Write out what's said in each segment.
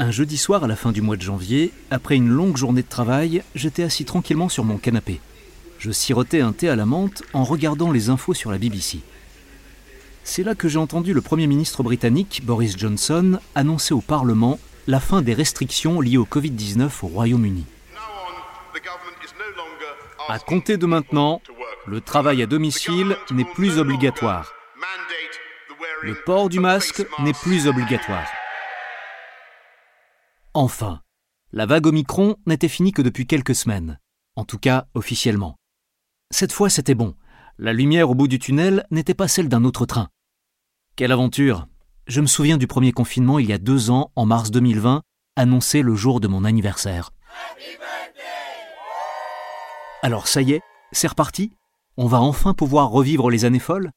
Un jeudi soir à la fin du mois de janvier, après une longue journée de travail, j'étais assis tranquillement sur mon canapé. Je sirotais un thé à la menthe en regardant les infos sur la BBC. C'est là que j'ai entendu le Premier ministre britannique, Boris Johnson, annoncer au Parlement la fin des restrictions liées au Covid-19 au Royaume-Uni. À compter de maintenant, le travail à domicile n'est plus obligatoire. Le port du masque n'est plus obligatoire. Enfin, la vague Omicron n'était finie que depuis quelques semaines, en tout cas officiellement. Cette fois, c'était bon. La lumière au bout du tunnel n'était pas celle d'un autre train. Quelle aventure Je me souviens du premier confinement il y a deux ans, en mars 2020, annoncé le jour de mon anniversaire. Alors ça y est, c'est reparti On va enfin pouvoir revivre les années folles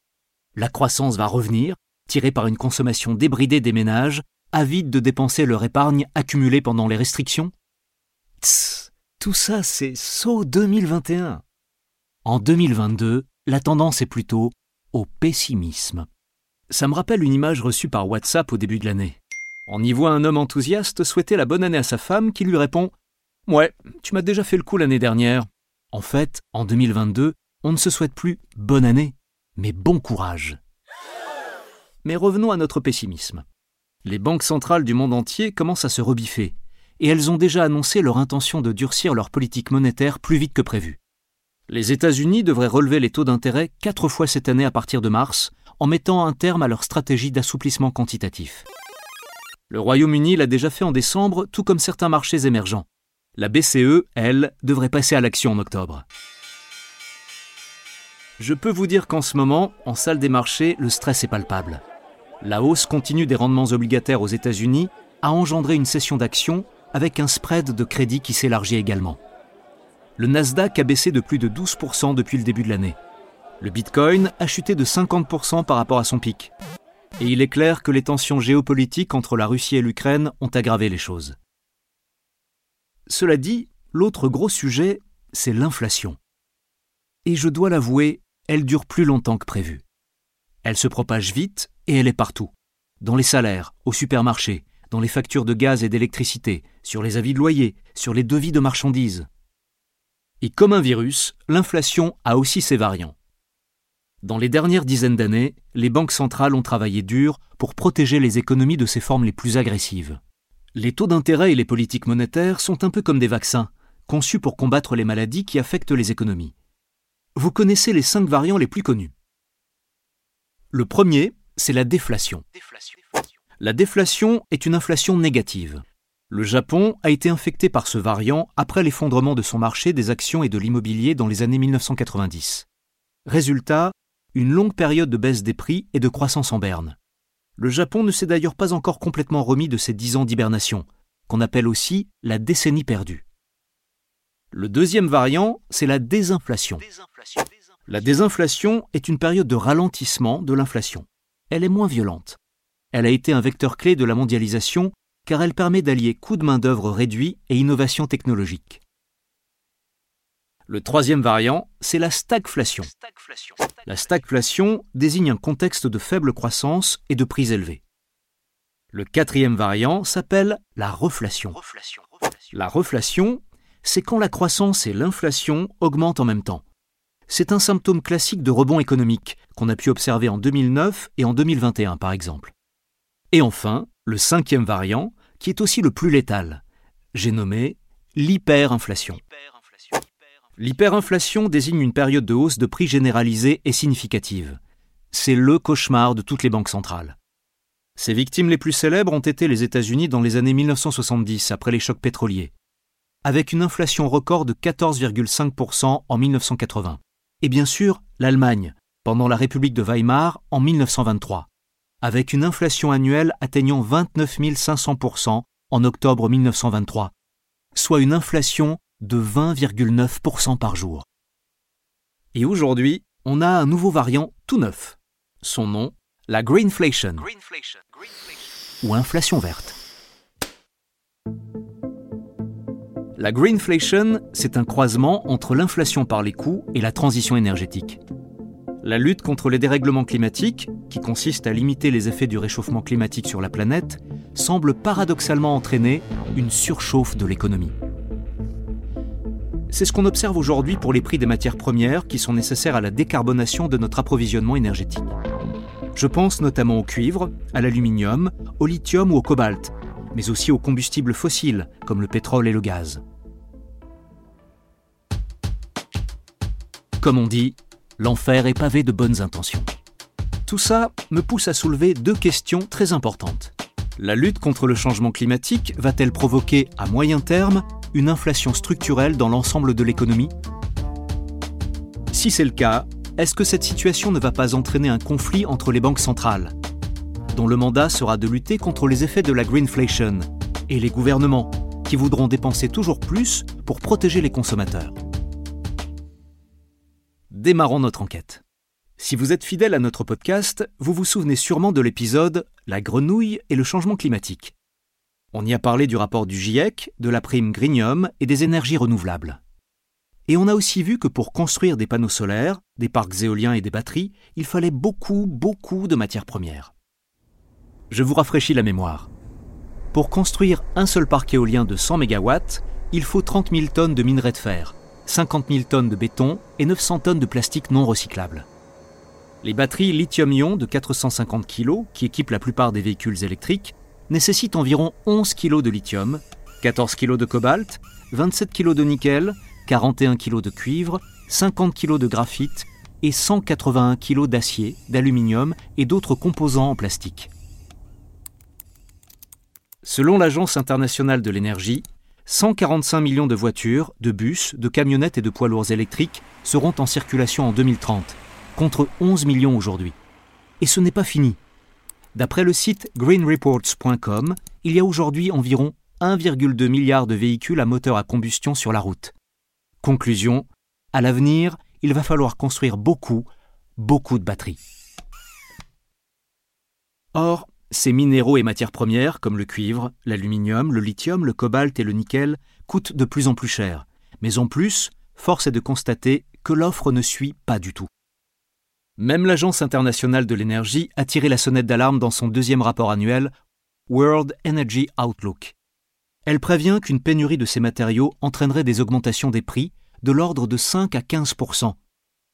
La croissance va revenir, tirée par une consommation débridée des ménages, avides de dépenser leur épargne accumulée pendant les restrictions? Tss, tout ça c'est saut 2021. En 2022, la tendance est plutôt au pessimisme. Ça me rappelle une image reçue par WhatsApp au début de l'année. On y voit un homme enthousiaste souhaiter la bonne année à sa femme qui lui répond Ouais, tu m'as déjà fait le coup l'année dernière. En fait, en 2022, on ne se souhaite plus bonne année, mais bon courage. Mais revenons à notre pessimisme. Les banques centrales du monde entier commencent à se rebiffer, et elles ont déjà annoncé leur intention de durcir leur politique monétaire plus vite que prévu. Les États-Unis devraient relever les taux d'intérêt quatre fois cette année à partir de mars, en mettant un terme à leur stratégie d'assouplissement quantitatif. Le Royaume-Uni l'a déjà fait en décembre, tout comme certains marchés émergents. La BCE, elle, devrait passer à l'action en octobre. Je peux vous dire qu'en ce moment, en salle des marchés, le stress est palpable. La hausse continue des rendements obligataires aux États-Unis a engendré une session d'actions avec un spread de crédit qui s'élargit également. Le Nasdaq a baissé de plus de 12% depuis le début de l'année. Le Bitcoin a chuté de 50% par rapport à son pic. Et il est clair que les tensions géopolitiques entre la Russie et l'Ukraine ont aggravé les choses. Cela dit, l'autre gros sujet, c'est l'inflation. Et je dois l'avouer, elle dure plus longtemps que prévu. Elle se propage vite et elle est partout. Dans les salaires, au supermarché, dans les factures de gaz et d'électricité, sur les avis de loyer, sur les devis de marchandises. Et comme un virus, l'inflation a aussi ses variants. Dans les dernières dizaines d'années, les banques centrales ont travaillé dur pour protéger les économies de ces formes les plus agressives. Les taux d'intérêt et les politiques monétaires sont un peu comme des vaccins, conçus pour combattre les maladies qui affectent les économies. Vous connaissez les cinq variants les plus connus. Le premier, c'est la déflation. La déflation est une inflation négative. Le Japon a été infecté par ce variant après l'effondrement de son marché des actions et de l'immobilier dans les années 1990. Résultat, une longue période de baisse des prix et de croissance en berne. Le Japon ne s'est d'ailleurs pas encore complètement remis de ces dix ans d'hibernation, qu'on appelle aussi la décennie perdue. Le deuxième variant, c'est la désinflation. La désinflation est une période de ralentissement de l'inflation. Elle est moins violente. Elle a été un vecteur clé de la mondialisation car elle permet d'allier coût de main-d'œuvre réduit et innovation technologique. Le troisième variant, c'est la stagflation. La stagflation désigne un contexte de faible croissance et de prix élevés. Le quatrième variant s'appelle la reflation. La reflation, c'est quand la croissance et l'inflation augmentent en même temps c'est un symptôme classique de rebond économique qu'on a pu observer en 2009 et en 2021 par exemple. Et enfin, le cinquième variant, qui est aussi le plus létal. J'ai nommé l'hyperinflation. L'hyperinflation désigne une période de hausse de prix généralisée et significative. C'est le cauchemar de toutes les banques centrales. Ses victimes les plus célèbres ont été les États-Unis dans les années 1970, après les chocs pétroliers, avec une inflation record de 14,5% en 1980 et bien sûr l'Allemagne, pendant la République de Weimar en 1923, avec une inflation annuelle atteignant 29 500% en octobre 1923, soit une inflation de 20,9% par jour. Et aujourd'hui, on a un nouveau variant tout neuf. Son nom, la Greenflation, ou inflation verte. La Greenflation, c'est un croisement entre l'inflation par les coûts et la transition énergétique. La lutte contre les dérèglements climatiques, qui consiste à limiter les effets du réchauffement climatique sur la planète, semble paradoxalement entraîner une surchauffe de l'économie. C'est ce qu'on observe aujourd'hui pour les prix des matières premières qui sont nécessaires à la décarbonation de notre approvisionnement énergétique. Je pense notamment au cuivre, à l'aluminium, au lithium ou au cobalt, mais aussi aux combustibles fossiles comme le pétrole et le gaz. Comme on dit, l'enfer est pavé de bonnes intentions. Tout ça me pousse à soulever deux questions très importantes. La lutte contre le changement climatique va-t-elle provoquer, à moyen terme, une inflation structurelle dans l'ensemble de l'économie? Si c'est le cas, est-ce que cette situation ne va pas entraîner un conflit entre les banques centrales, dont le mandat sera de lutter contre les effets de la greenflation, et les gouvernements, qui voudront dépenser toujours plus pour protéger les consommateurs? Démarrons notre enquête. Si vous êtes fidèle à notre podcast, vous vous souvenez sûrement de l'épisode La grenouille et le changement climatique. On y a parlé du rapport du GIEC, de la prime Greenium et des énergies renouvelables. Et on a aussi vu que pour construire des panneaux solaires, des parcs éoliens et des batteries, il fallait beaucoup, beaucoup de matières premières. Je vous rafraîchis la mémoire. Pour construire un seul parc éolien de 100 MW, il faut 30 000 tonnes de minerais de fer, 50 000 tonnes de béton et 900 tonnes de plastique non recyclable. Les batteries lithium-ion de 450 kg, qui équipent la plupart des véhicules électriques, nécessitent environ 11 kg de lithium, 14 kg de cobalt, 27 kg de nickel, 41 kg de cuivre, 50 kg de graphite et 181 kg d'acier, d'aluminium et d'autres composants en plastique. Selon l'Agence internationale de l'énergie, 145 millions de voitures, de bus, de camionnettes et de poids lourds électriques seront en circulation en 2030, contre 11 millions aujourd'hui. Et ce n'est pas fini. D'après le site greenreports.com, il y a aujourd'hui environ 1,2 milliard de véhicules à moteur à combustion sur la route. Conclusion, à l'avenir, il va falloir construire beaucoup, beaucoup de batteries. Ces minéraux et matières premières, comme le cuivre, l'aluminium, le lithium, le cobalt et le nickel, coûtent de plus en plus cher. Mais en plus, force est de constater que l'offre ne suit pas du tout. Même l'Agence internationale de l'énergie a tiré la sonnette d'alarme dans son deuxième rapport annuel World Energy Outlook. Elle prévient qu'une pénurie de ces matériaux entraînerait des augmentations des prix de l'ordre de 5 à 15%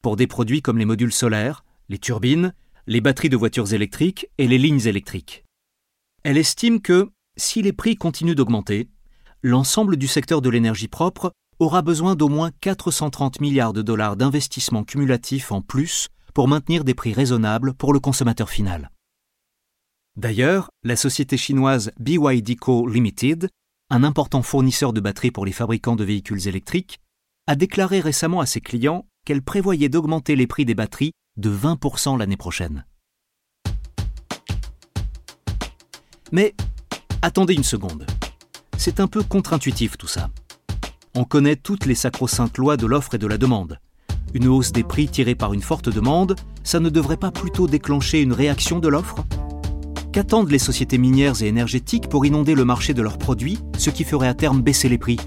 pour des produits comme les modules solaires, les turbines, les batteries de voitures électriques et les lignes électriques. Elle estime que, si les prix continuent d'augmenter, l'ensemble du secteur de l'énergie propre aura besoin d'au moins 430 milliards de dollars d'investissements cumulatifs en plus pour maintenir des prix raisonnables pour le consommateur final. D'ailleurs, la société chinoise BYD Co Limited, un important fournisseur de batteries pour les fabricants de véhicules électriques, a déclaré récemment à ses clients qu'elle prévoyait d'augmenter les prix des batteries de 20% l'année prochaine. Mais attendez une seconde. C'est un peu contre-intuitif tout ça. On connaît toutes les sacro-saintes lois de l'offre et de la demande. Une hausse des prix tirée par une forte demande, ça ne devrait pas plutôt déclencher une réaction de l'offre? Qu'attendent les sociétés minières et énergétiques pour inonder le marché de leurs produits, ce qui ferait à terme baisser les prix?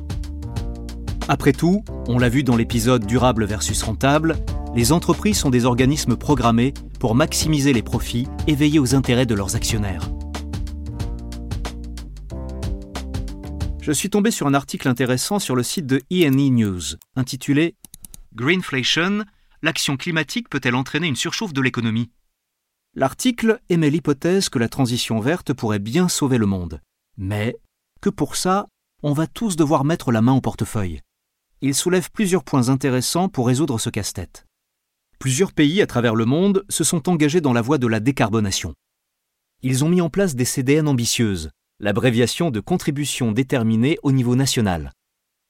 Après tout, on l'a vu dans l'épisode Durable versus rentable, les entreprises sont des organismes programmés pour maximiser les profits et veiller aux intérêts de leurs actionnaires. Je suis tombé sur un article intéressant sur le site de EE News, intitulé Greenflation, l'action climatique peut-elle entraîner une surchauffe de l'économie? L'article émet l'hypothèse que la transition verte pourrait bien sauver le monde, mais que pour ça, on va tous devoir mettre la main au portefeuille. Il soulève plusieurs points intéressants pour résoudre ce casse-tête. Plusieurs pays à travers le monde se sont engagés dans la voie de la décarbonation. Ils ont mis en place des CDN ambitieuses, l'abréviation de contributions déterminées au niveau national,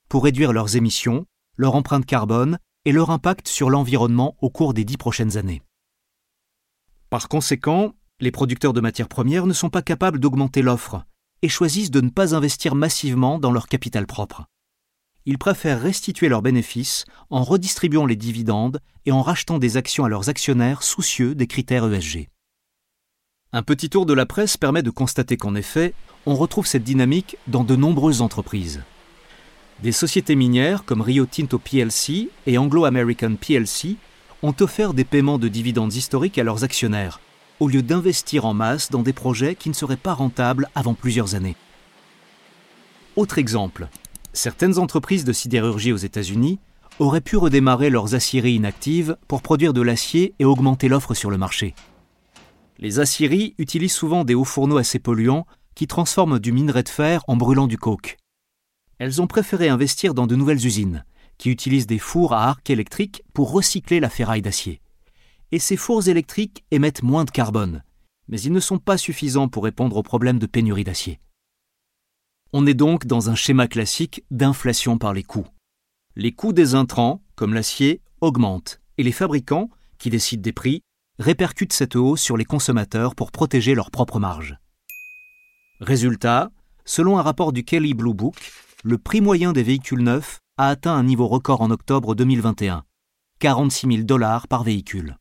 pour réduire leurs émissions, leur empreinte carbone et leur impact sur l'environnement au cours des dix prochaines années. Par conséquent, les producteurs de matières premières ne sont pas capables d'augmenter l'offre, et choisissent de ne pas investir massivement dans leur capital propre. Ils préfèrent restituer leurs bénéfices en redistribuant les dividendes et en rachetant des actions à leurs actionnaires soucieux des critères ESG. Un petit tour de la presse permet de constater qu'en effet, on retrouve cette dynamique dans de nombreuses entreprises. Des sociétés minières comme Rio Tinto plc et Anglo American plc ont offert des paiements de dividendes historiques à leurs actionnaires, au lieu d'investir en masse dans des projets qui ne seraient pas rentables avant plusieurs années. Autre exemple, certaines entreprises de sidérurgie aux États-Unis auraient pu redémarrer leurs aciéries inactives pour produire de l'acier et augmenter l'offre sur le marché. Les aciéries utilisent souvent des hauts fourneaux assez polluants qui transforment du minerai de fer en brûlant du coke. Elles ont préféré investir dans de nouvelles usines, qui utilisent des fours à arc électrique pour recycler la ferraille d'acier et ces fours électriques émettent moins de carbone, mais ils ne sont pas suffisants pour répondre aux problèmes de pénurie d'acier. On est donc dans un schéma classique d'inflation par les coûts. Les coûts des intrants, comme l'acier, augmentent, et les fabricants, qui décident des prix, répercutent cette hausse sur les consommateurs pour protéger leurs propres marges. Résultat, selon un rapport du Kelly Blue Book, le prix moyen des véhicules neufs a atteint un niveau record en octobre 2021, 46 000 dollars par véhicule.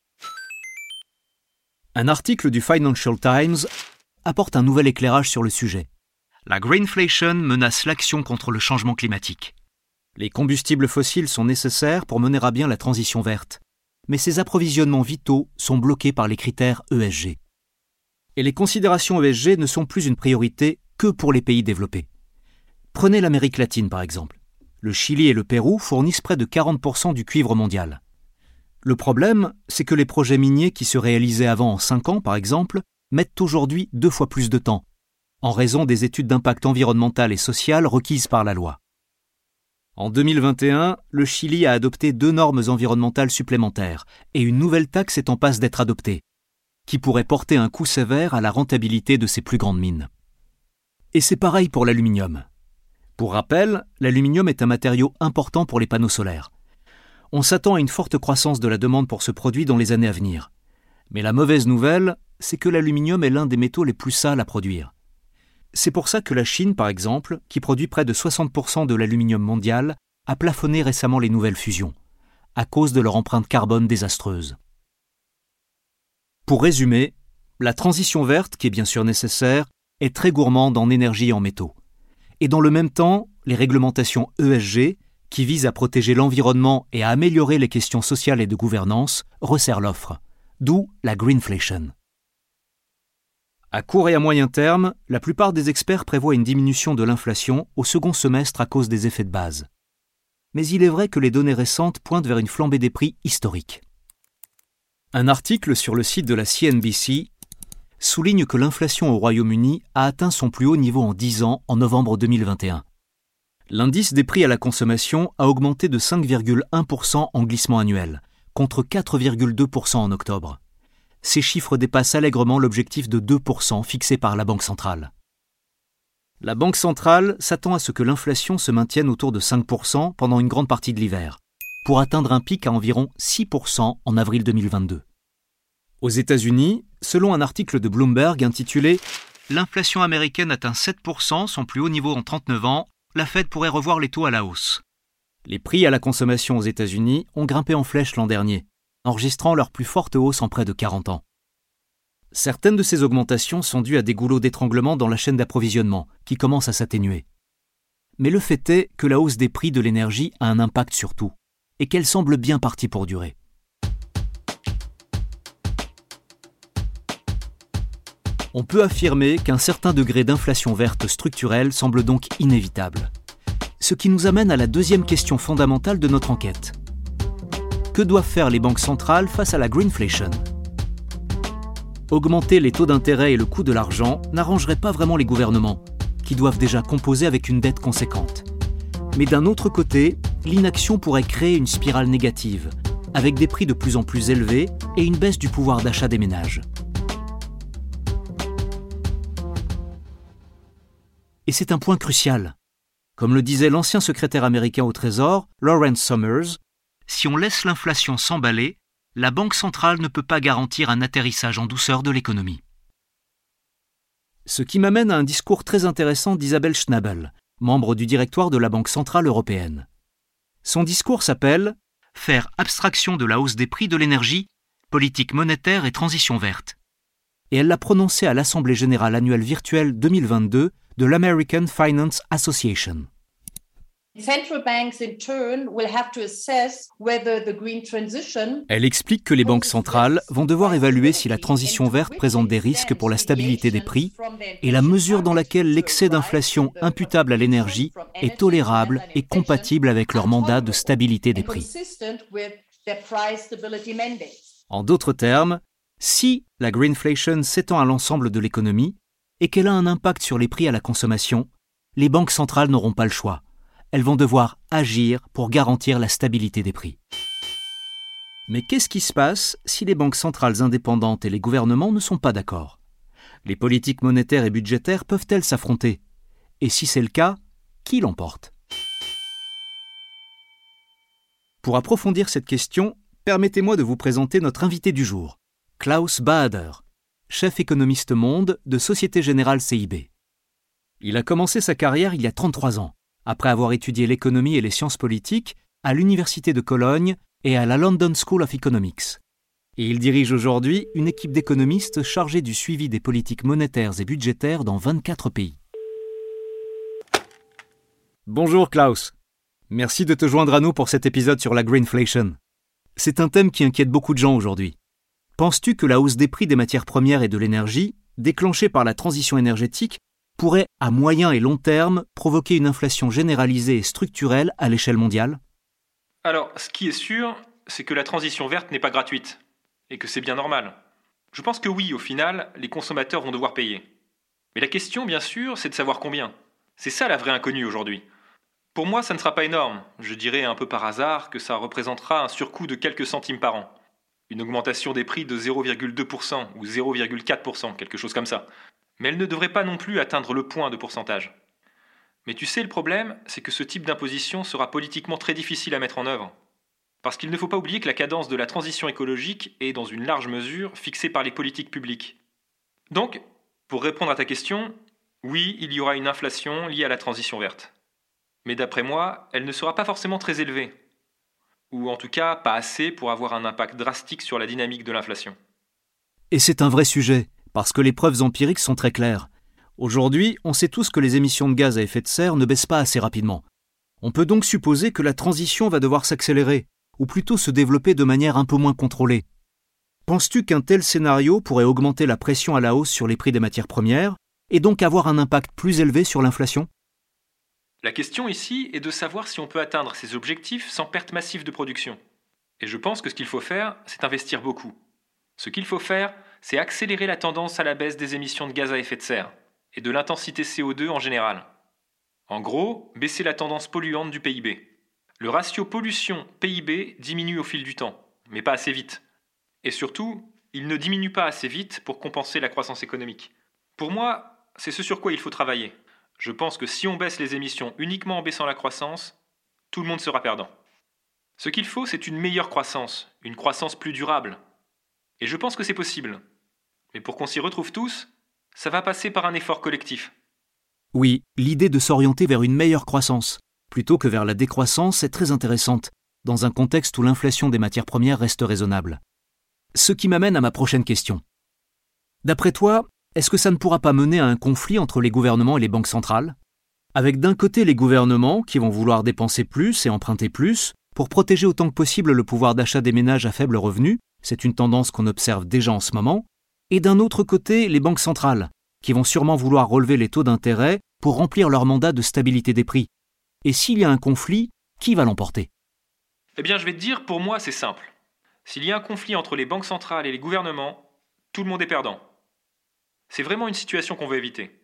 Un article du Financial Times apporte un nouvel éclairage sur le sujet. La greenflation menace l'action contre le changement climatique. Les combustibles fossiles sont nécessaires pour mener à bien la transition verte, mais ces approvisionnements vitaux sont bloqués par les critères ESG. Et les considérations ESG ne sont plus une priorité que pour les pays développés. Prenez l'Amérique latine par exemple. Le Chili et le Pérou fournissent près de 40% du cuivre mondial. Le problème, c'est que les projets miniers qui se réalisaient avant en 5 ans, par exemple, mettent aujourd'hui deux fois plus de temps, en raison des études d'impact environnemental et social requises par la loi. En 2021, le Chili a adopté deux normes environnementales supplémentaires et une nouvelle taxe est en passe d'être adoptée, qui pourrait porter un coup sévère à la rentabilité de ses plus grandes mines. Et c'est pareil pour l'aluminium. Pour rappel, l'aluminium est un matériau important pour les panneaux solaires on s'attend à une forte croissance de la demande pour ce produit dans les années à venir. Mais la mauvaise nouvelle, c'est que l'aluminium est l'un des métaux les plus sales à produire. C'est pour ça que la Chine, par exemple, qui produit près de 60% de l'aluminium mondial, a plafonné récemment les nouvelles fusions, à cause de leur empreinte carbone désastreuse. Pour résumer, la transition verte, qui est bien sûr nécessaire, est très gourmande en énergie et en métaux. Et dans le même temps, les réglementations ESG, qui vise à protéger l'environnement et à améliorer les questions sociales et de gouvernance, resserre l'offre, d'où la greenflation. À court et à moyen terme, la plupart des experts prévoient une diminution de l'inflation au second semestre à cause des effets de base. Mais il est vrai que les données récentes pointent vers une flambée des prix historique. Un article sur le site de la CNBC souligne que l'inflation au Royaume-Uni a atteint son plus haut niveau en 10 ans en novembre 2021 L'indice des prix à la consommation a augmenté de 5,1% en glissement annuel, contre 4,2% en octobre. Ces chiffres dépassent allègrement l'objectif de 2% fixé par la Banque centrale. La Banque centrale s'attend à ce que l'inflation se maintienne autour de 5% pendant une grande partie de l'hiver, pour atteindre un pic à environ 6% en avril 2022. Aux États-Unis, selon un article de Bloomberg intitulé L'inflation américaine atteint 7%, son plus haut niveau en 39 ans, la Fed pourrait revoir les taux à la hausse. Les prix à la consommation aux États-Unis ont grimpé en flèche l'an dernier, enregistrant leur plus forte hausse en près de 40 ans. Certaines de ces augmentations sont dues à des goulots d'étranglement dans la chaîne d'approvisionnement, qui commencent à s'atténuer. Mais le fait est que la hausse des prix de l'énergie a un impact sur tout, et qu'elle semble bien partie pour durer. On peut affirmer qu'un certain degré d'inflation verte structurelle semble donc inévitable. Ce qui nous amène à la deuxième question fondamentale de notre enquête. Que doivent faire les banques centrales face à la greenflation Augmenter les taux d'intérêt et le coût de l'argent n'arrangerait pas vraiment les gouvernements, qui doivent déjà composer avec une dette conséquente. Mais d'un autre côté, l'inaction pourrait créer une spirale négative, avec des prix de plus en plus élevés et une baisse du pouvoir d'achat des ménages. Et c'est un point crucial. Comme le disait l'ancien secrétaire américain au Trésor, Lawrence Summers, si on laisse l'inflation s'emballer, la Banque centrale ne peut pas garantir un atterrissage en douceur de l'économie. Ce qui m'amène à un discours très intéressant d'Isabelle Schnabel, membre du directoire de la Banque centrale européenne. Son discours s'appelle Faire abstraction de la hausse des prix de l'énergie, politique monétaire et transition verte. Et elle l'a prononcé à l'Assemblée générale annuelle virtuelle 2022 de l'American Finance Association. Elle explique que les banques centrales vont devoir évaluer si la transition verte présente des risques pour la stabilité des prix et la mesure dans laquelle l'excès d'inflation imputable à l'énergie est tolérable et compatible avec leur mandat de stabilité des prix. En d'autres termes, si la greenflation s'étend à l'ensemble de l'économie et qu'elle a un impact sur les prix à la consommation, les banques centrales n'auront pas le choix elles vont devoir agir pour garantir la stabilité des prix. Mais qu'est-ce qui se passe si les banques centrales indépendantes et les gouvernements ne sont pas d'accord? Les politiques monétaires et budgétaires peuvent-elles s'affronter? Et si c'est le cas, qui l'emporte? Pour approfondir cette question, permettez-moi de vous présenter notre invité du jour, Klaus Bader, chef économiste monde de Société Générale CIB. Il a commencé sa carrière il y a 33 ans après avoir étudié l'économie et les sciences politiques à l'Université de Cologne et à la London School of Economics. Et il dirige aujourd'hui une équipe d'économistes chargée du suivi des politiques monétaires et budgétaires dans 24 pays. Bonjour Klaus. Merci de te joindre à nous pour cet épisode sur la greenflation. C'est un thème qui inquiète beaucoup de gens aujourd'hui. Penses-tu que la hausse des prix des matières premières et de l'énergie, déclenchée par la transition énergétique, pourrait, à moyen et long terme, provoquer une inflation généralisée et structurelle à l'échelle mondiale? Alors, ce qui est sûr, c'est que la transition verte n'est pas gratuite, et que c'est bien normal. Je pense que oui, au final, les consommateurs vont devoir payer. Mais la question, bien sûr, c'est de savoir combien. C'est ça la vraie inconnue aujourd'hui. Pour moi, ça ne sera pas énorme. Je dirais un peu par hasard que ça représentera un surcoût de quelques centimes par an. Une augmentation des prix de 0,2% ou 0,4%, quelque chose comme ça mais elle ne devrait pas non plus atteindre le point de pourcentage. Mais tu sais, le problème, c'est que ce type d'imposition sera politiquement très difficile à mettre en œuvre. Parce qu'il ne faut pas oublier que la cadence de la transition écologique est, dans une large mesure, fixée par les politiques publiques. Donc, pour répondre à ta question, oui, il y aura une inflation liée à la transition verte. Mais d'après moi, elle ne sera pas forcément très élevée. Ou en tout cas, pas assez pour avoir un impact drastique sur la dynamique de l'inflation. Et c'est un vrai sujet parce que les preuves empiriques sont très claires. Aujourd'hui, on sait tous que les émissions de gaz à effet de serre ne baissent pas assez rapidement. On peut donc supposer que la transition va devoir s'accélérer, ou plutôt se développer de manière un peu moins contrôlée. Penses-tu qu'un tel scénario pourrait augmenter la pression à la hausse sur les prix des matières premières, et donc avoir un impact plus élevé sur l'inflation? La question ici est de savoir si on peut atteindre ces objectifs sans perte massive de production. Et je pense que ce qu'il faut faire, c'est investir beaucoup. Ce qu'il faut faire, c'est accélérer la tendance à la baisse des émissions de gaz à effet de serre et de l'intensité CO2 en général. En gros, baisser la tendance polluante du PIB. Le ratio pollution-PIB diminue au fil du temps, mais pas assez vite. Et surtout, il ne diminue pas assez vite pour compenser la croissance économique. Pour moi, c'est ce sur quoi il faut travailler. Je pense que si on baisse les émissions uniquement en baissant la croissance, tout le monde sera perdant. Ce qu'il faut, c'est une meilleure croissance, une croissance plus durable, et je pense que c'est possible. Mais pour qu'on s'y retrouve tous, ça va passer par un effort collectif. Oui, l'idée de s'orienter vers une meilleure croissance, plutôt que vers la décroissance, est très intéressante, dans un contexte où l'inflation des matières premières reste raisonnable. Ce qui m'amène à ma prochaine question. D'après toi, est-ce que ça ne pourra pas mener à un conflit entre les gouvernements et les banques centrales? Avec d'un côté les gouvernements qui vont vouloir dépenser plus et emprunter plus pour protéger autant que possible le pouvoir d'achat des ménages à faible revenu, c'est une tendance qu'on observe déjà en ce moment, et d'un autre côté les banques centrales, qui vont sûrement vouloir relever les taux d'intérêt pour remplir leur mandat de stabilité des prix. Et s'il y a un conflit, qui va l'emporter? Eh bien je vais te dire, pour moi c'est simple. S'il y a un conflit entre les banques centrales et les gouvernements, tout le monde est perdant. C'est vraiment une situation qu'on veut éviter.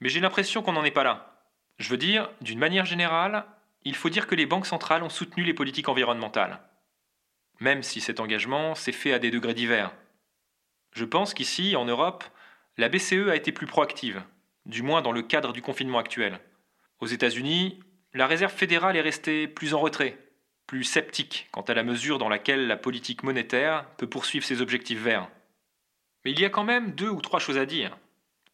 Mais j'ai l'impression qu'on n'en est pas là. Je veux dire, d'une manière générale, il faut dire que les banques centrales ont soutenu les politiques environnementales même si cet engagement s'est fait à des degrés divers. Je pense qu'ici, en Europe, la BCE a été plus proactive, du moins dans le cadre du confinement actuel. Aux États-Unis, la Réserve fédérale est restée plus en retrait, plus sceptique quant à la mesure dans laquelle la politique monétaire peut poursuivre ses objectifs verts. Mais il y a quand même deux ou trois choses à dire.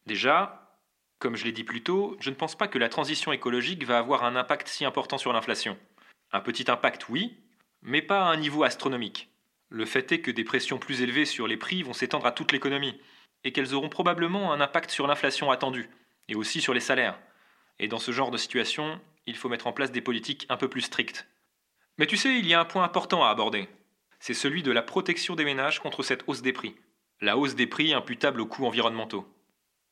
Déjà, comme je l'ai dit plus tôt, je ne pense pas que la transition écologique va avoir un impact si important sur l'inflation. Un petit impact, oui, mais pas à un niveau astronomique. Le fait est que des pressions plus élevées sur les prix vont s'étendre à toute l'économie, et qu'elles auront probablement un impact sur l'inflation attendue, et aussi sur les salaires. Et dans ce genre de situation, il faut mettre en place des politiques un peu plus strictes. Mais tu sais, il y a un point important à aborder. C'est celui de la protection des ménages contre cette hausse des prix. La hausse des prix imputable aux coûts environnementaux.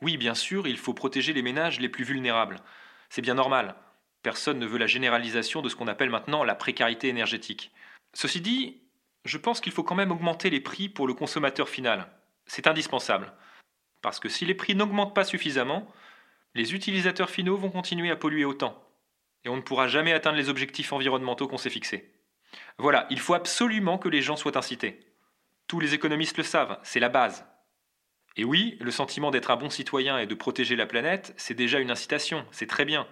Oui, bien sûr, il faut protéger les ménages les plus vulnérables. C'est bien normal. Personne ne veut la généralisation de ce qu'on appelle maintenant la précarité énergétique. Ceci dit, je pense qu'il faut quand même augmenter les prix pour le consommateur final. C'est indispensable. Parce que si les prix n'augmentent pas suffisamment, les utilisateurs finaux vont continuer à polluer autant. Et on ne pourra jamais atteindre les objectifs environnementaux qu'on s'est fixés. Voilà, il faut absolument que les gens soient incités. Tous les économistes le savent, c'est la base. Et oui, le sentiment d'être un bon citoyen et de protéger la planète, c'est déjà une incitation, c'est très bien.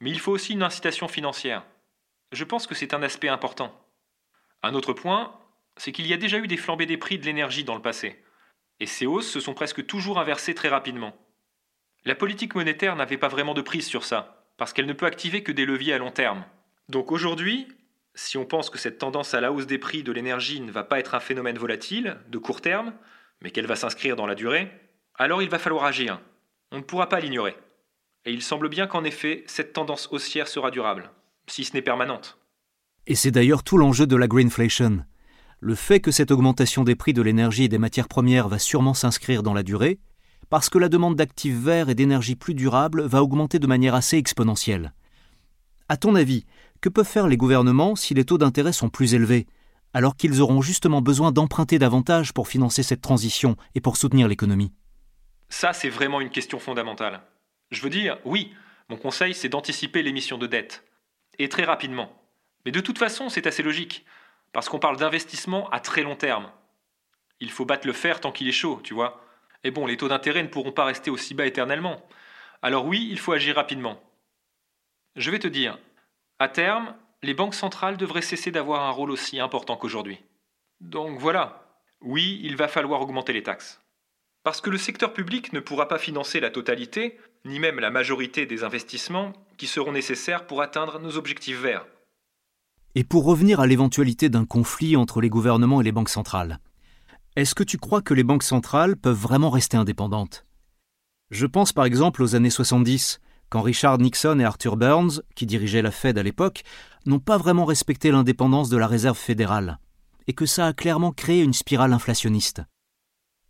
Mais il faut aussi une incitation financière. Je pense que c'est un aspect important. Un autre point, c'est qu'il y a déjà eu des flambées des prix de l'énergie dans le passé. Et ces hausses se sont presque toujours inversées très rapidement. La politique monétaire n'avait pas vraiment de prise sur ça, parce qu'elle ne peut activer que des leviers à long terme. Donc aujourd'hui, si on pense que cette tendance à la hausse des prix de l'énergie ne va pas être un phénomène volatile, de court terme, mais qu'elle va s'inscrire dans la durée, alors il va falloir agir. On ne pourra pas l'ignorer. Et il semble bien qu'en effet, cette tendance haussière sera durable, si ce n'est permanente. Et c'est d'ailleurs tout l'enjeu de la greenflation. Le fait que cette augmentation des prix de l'énergie et des matières premières va sûrement s'inscrire dans la durée, parce que la demande d'actifs verts et d'énergie plus durable va augmenter de manière assez exponentielle. À ton avis, que peuvent faire les gouvernements si les taux d'intérêt sont plus élevés, alors qu'ils auront justement besoin d'emprunter davantage pour financer cette transition et pour soutenir l'économie? Ça, c'est vraiment une question fondamentale. Je veux dire, oui, mon conseil, c'est d'anticiper l'émission de dette. Et très rapidement. Mais de toute façon, c'est assez logique, parce qu'on parle d'investissement à très long terme. Il faut battre le fer tant qu'il est chaud, tu vois. Et bon, les taux d'intérêt ne pourront pas rester aussi bas éternellement. Alors oui, il faut agir rapidement. Je vais te dire, à terme, les banques centrales devraient cesser d'avoir un rôle aussi important qu'aujourd'hui. Donc voilà, oui, il va falloir augmenter les taxes. Parce que le secteur public ne pourra pas financer la totalité, ni même la majorité des investissements qui seront nécessaires pour atteindre nos objectifs verts. Et pour revenir à l'éventualité d'un conflit entre les gouvernements et les banques centrales, est-ce que tu crois que les banques centrales peuvent vraiment rester indépendantes? Je pense par exemple aux années 70, quand Richard Nixon et Arthur Burns, qui dirigeaient la Fed à l'époque, n'ont pas vraiment respecté l'indépendance de la Réserve fédérale, et que ça a clairement créé une spirale inflationniste.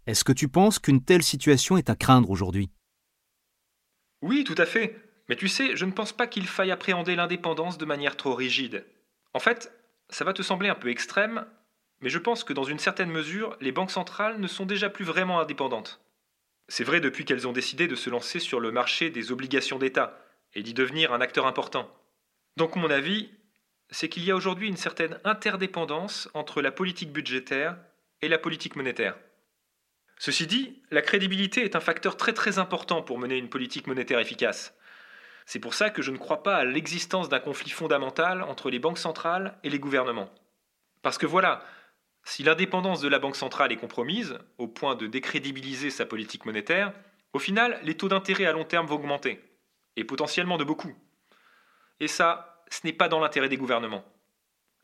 Est-ce que tu penses qu'une telle situation est à craindre aujourd'hui? Oui, tout à fait. Mais tu sais, je ne pense pas qu'il faille appréhender l'indépendance de manière trop rigide. En fait, ça va te sembler un peu extrême, mais je pense que dans une certaine mesure, les banques centrales ne sont déjà plus vraiment indépendantes. C'est vrai depuis qu'elles ont décidé de se lancer sur le marché des obligations d'État et d'y devenir un acteur important. Donc mon avis, c'est qu'il y a aujourd'hui une certaine interdépendance entre la politique budgétaire et la politique monétaire. Ceci dit, la crédibilité est un facteur très très important pour mener une politique monétaire efficace. C'est pour ça que je ne crois pas à l'existence d'un conflit fondamental entre les banques centrales et les gouvernements. Parce que voilà, si l'indépendance de la Banque centrale est compromise, au point de décrédibiliser sa politique monétaire, au final, les taux d'intérêt à long terme vont augmenter, et potentiellement de beaucoup. Et ça, ce n'est pas dans l'intérêt des gouvernements.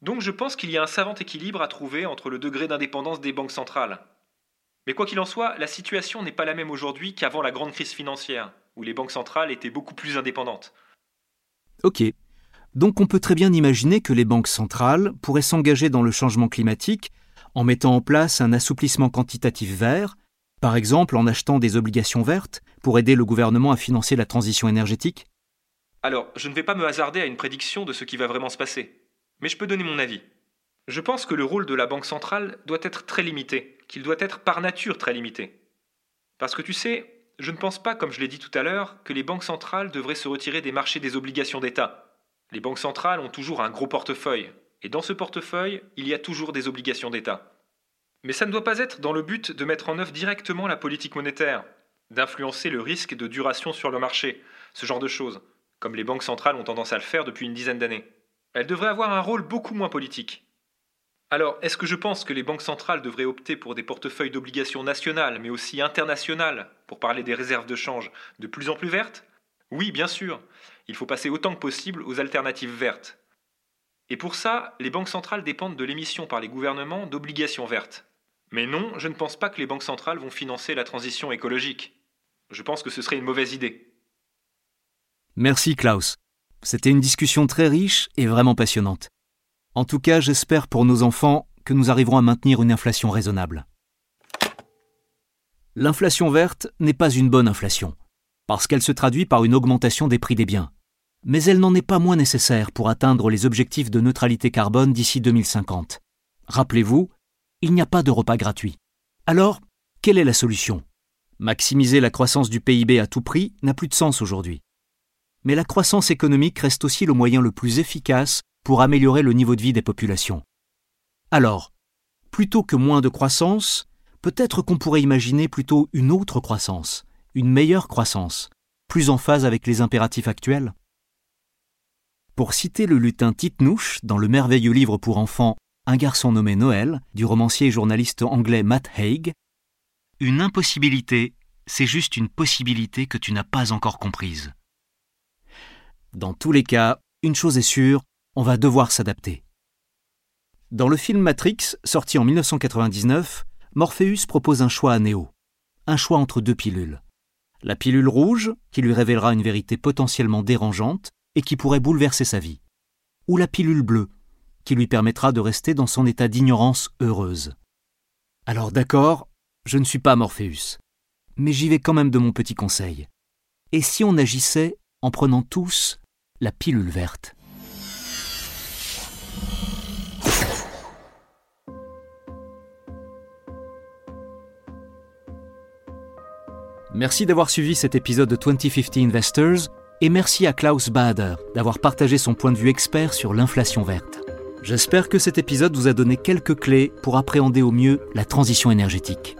Donc je pense qu'il y a un savant équilibre à trouver entre le degré d'indépendance des banques centrales. Mais quoi qu'il en soit, la situation n'est pas la même aujourd'hui qu'avant la grande crise financière, où les banques centrales étaient beaucoup plus indépendantes. Ok. Donc on peut très bien imaginer que les banques centrales pourraient s'engager dans le changement climatique en mettant en place un assouplissement quantitatif vert, par exemple en achetant des obligations vertes pour aider le gouvernement à financer la transition énergétique? Alors, je ne vais pas me hasarder à une prédiction de ce qui va vraiment se passer, mais je peux donner mon avis. Je pense que le rôle de la Banque centrale doit être très limité, qu'il doit être par nature très limité. Parce que tu sais, je ne pense pas, comme je l'ai dit tout à l'heure, que les banques centrales devraient se retirer des marchés des obligations d'État. Les banques centrales ont toujours un gros portefeuille, et dans ce portefeuille, il y a toujours des obligations d'État. Mais ça ne doit pas être dans le but de mettre en œuvre directement la politique monétaire, d'influencer le risque de duration sur le marché, ce genre de choses, comme les banques centrales ont tendance à le faire depuis une dizaine d'années. Elles devraient avoir un rôle beaucoup moins politique. Alors, est-ce que je pense que les banques centrales devraient opter pour des portefeuilles d'obligations nationales, mais aussi internationales, pour parler des réserves de change, de plus en plus vertes? Oui, bien sûr. Il faut passer autant que possible aux alternatives vertes. Et pour ça, les banques centrales dépendent de l'émission par les gouvernements d'obligations vertes. Mais non, je ne pense pas que les banques centrales vont financer la transition écologique. Je pense que ce serait une mauvaise idée. Merci Klaus. C'était une discussion très riche et vraiment passionnante. En tout cas, j'espère pour nos enfants que nous arriverons à maintenir une inflation raisonnable. L'inflation verte n'est pas une bonne inflation, parce qu'elle se traduit par une augmentation des prix des biens. Mais elle n'en est pas moins nécessaire pour atteindre les objectifs de neutralité carbone d'ici 2050. Rappelez-vous, il n'y a pas de repas gratuit. Alors, quelle est la solution? Maximiser la croissance du PIB à tout prix n'a plus de sens aujourd'hui. Mais la croissance économique reste aussi le moyen le plus efficace pour améliorer le niveau de vie des populations. Alors, plutôt que moins de croissance, peut-être qu'on pourrait imaginer plutôt une autre croissance, une meilleure croissance, plus en phase avec les impératifs actuels Pour citer le lutin Titnouche dans le merveilleux livre pour enfants Un garçon nommé Noël du romancier et journaliste anglais Matt Haig, une impossibilité, c'est juste une possibilité que tu n'as pas encore comprise. Dans tous les cas, une chose est sûre, on va devoir s'adapter. Dans le film Matrix, sorti en 1999, Morpheus propose un choix à Neo. Un choix entre deux pilules. La pilule rouge, qui lui révélera une vérité potentiellement dérangeante et qui pourrait bouleverser sa vie. Ou la pilule bleue, qui lui permettra de rester dans son état d'ignorance heureuse. Alors d'accord, je ne suis pas Morpheus. Mais j'y vais quand même de mon petit conseil. Et si on agissait en prenant tous la pilule verte? Merci d'avoir suivi cet épisode de 2050 Investors et merci à Klaus Bader d'avoir partagé son point de vue expert sur l'inflation verte. J'espère que cet épisode vous a donné quelques clés pour appréhender au mieux la transition énergétique.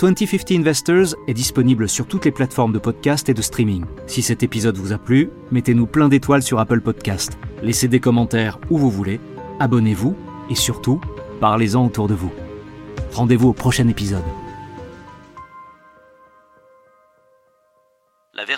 2050 Investors est disponible sur toutes les plateformes de podcast et de streaming. Si cet épisode vous a plu, mettez-nous plein d'étoiles sur Apple Podcast, laissez des commentaires où vous voulez, abonnez-vous et surtout, parlez-en autour de vous. Rendez-vous au prochain épisode.